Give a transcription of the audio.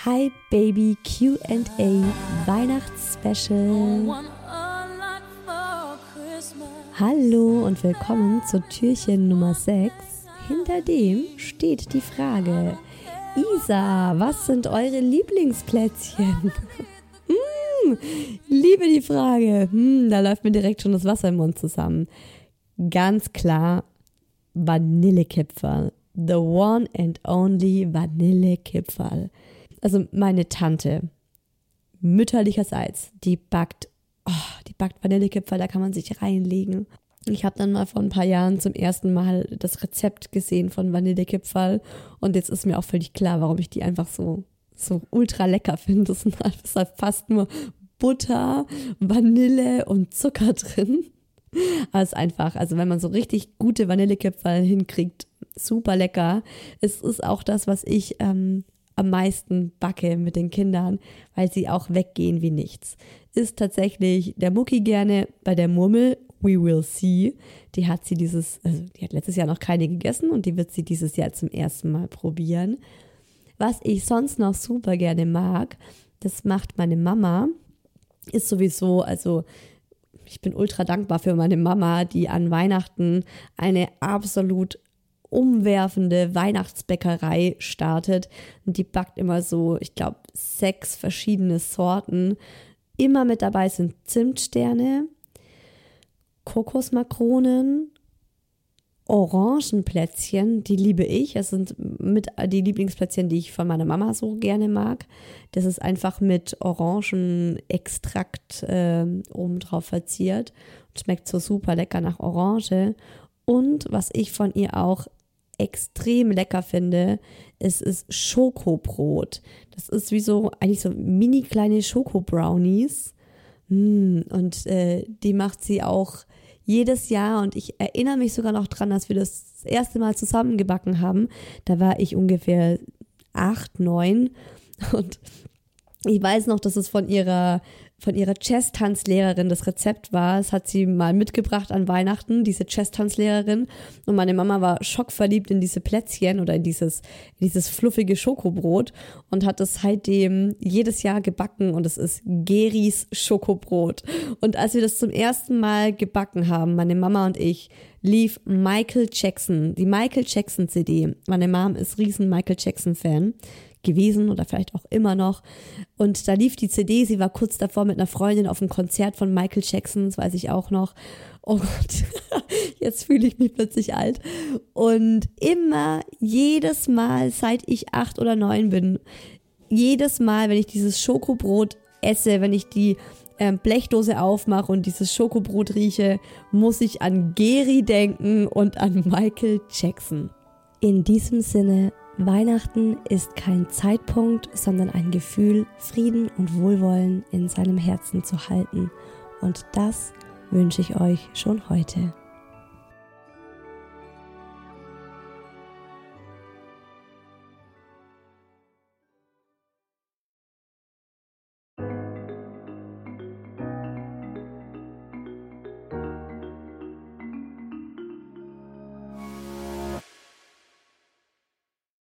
Hi Baby QA Weihnachtsspecial. Hallo und willkommen zu Türchen Nummer 6. Hinter dem steht die Frage: Isa, was sind eure Lieblingsplätzchen? hm, liebe die Frage. Hm, da läuft mir direkt schon das Wasser im Mund zusammen. Ganz klar Vanillekipferl. The one and only Vanillekipferl also meine Tante, mütterlicherseits, die backt, oh, die backt Vanillekipferl, da kann man sich reinlegen. Ich habe dann mal vor ein paar Jahren zum ersten Mal das Rezept gesehen von Vanillekipferl und jetzt ist mir auch völlig klar, warum ich die einfach so, so ultra lecker finde. Das ist halt fast nur Butter, Vanille und Zucker drin. Aber es ist einfach, also wenn man so richtig gute Vanillekipferl hinkriegt, super lecker. Es ist auch das, was ich ähm, am meisten backe mit den Kindern, weil sie auch weggehen wie nichts. Ist tatsächlich der Mucki gerne bei der Murmel. We will see. Die hat sie dieses, also die hat letztes Jahr noch keine gegessen und die wird sie dieses Jahr zum ersten Mal probieren. Was ich sonst noch super gerne mag, das macht meine Mama, ist sowieso, also ich bin ultra dankbar für meine Mama, die an Weihnachten eine absolut umwerfende Weihnachtsbäckerei startet. Und die backt immer so, ich glaube, sechs verschiedene Sorten. Immer mit dabei sind Zimtsterne, Kokosmakronen, Orangenplätzchen, die liebe ich. Das sind mit die Lieblingsplätzchen, die ich von meiner Mama so gerne mag. Das ist einfach mit Orangenextrakt äh, obendrauf verziert schmeckt so super lecker nach Orange. Und was ich von ihr auch extrem lecker finde, ist, ist Schokobrot. Das ist wie so, eigentlich so mini kleine Schokobrownies. Mm, und äh, die macht sie auch jedes Jahr. Und ich erinnere mich sogar noch dran, dass wir das, das erste Mal zusammengebacken haben. Da war ich ungefähr acht, neun. Und ich weiß noch, dass es von ihrer von ihrer Chess-Tanzlehrerin das Rezept war. Das hat sie mal mitgebracht an Weihnachten, diese Chess-Tanzlehrerin. Und meine Mama war schockverliebt in diese Plätzchen oder in dieses, in dieses fluffige Schokobrot und hat es seitdem jedes Jahr gebacken und es ist Geris Schokobrot. Und als wir das zum ersten Mal gebacken haben, meine Mama und ich, lief Michael Jackson, die Michael Jackson CD. Meine Mom ist riesen Michael Jackson Fan gewesen oder vielleicht auch immer noch. Und da lief die CD, sie war kurz davor mit einer Freundin auf einem Konzert von Michael Jackson, das weiß ich auch noch. Oh Gott, jetzt fühle ich mich plötzlich alt. Und immer, jedes Mal, seit ich acht oder neun bin, jedes Mal, wenn ich dieses Schokobrot esse, wenn ich die ähm, Blechdose aufmache und dieses Schokobrot rieche, muss ich an Geri denken und an Michael Jackson. In diesem Sinne Weihnachten ist kein Zeitpunkt, sondern ein Gefühl, Frieden und Wohlwollen in seinem Herzen zu halten. Und das wünsche ich euch schon heute.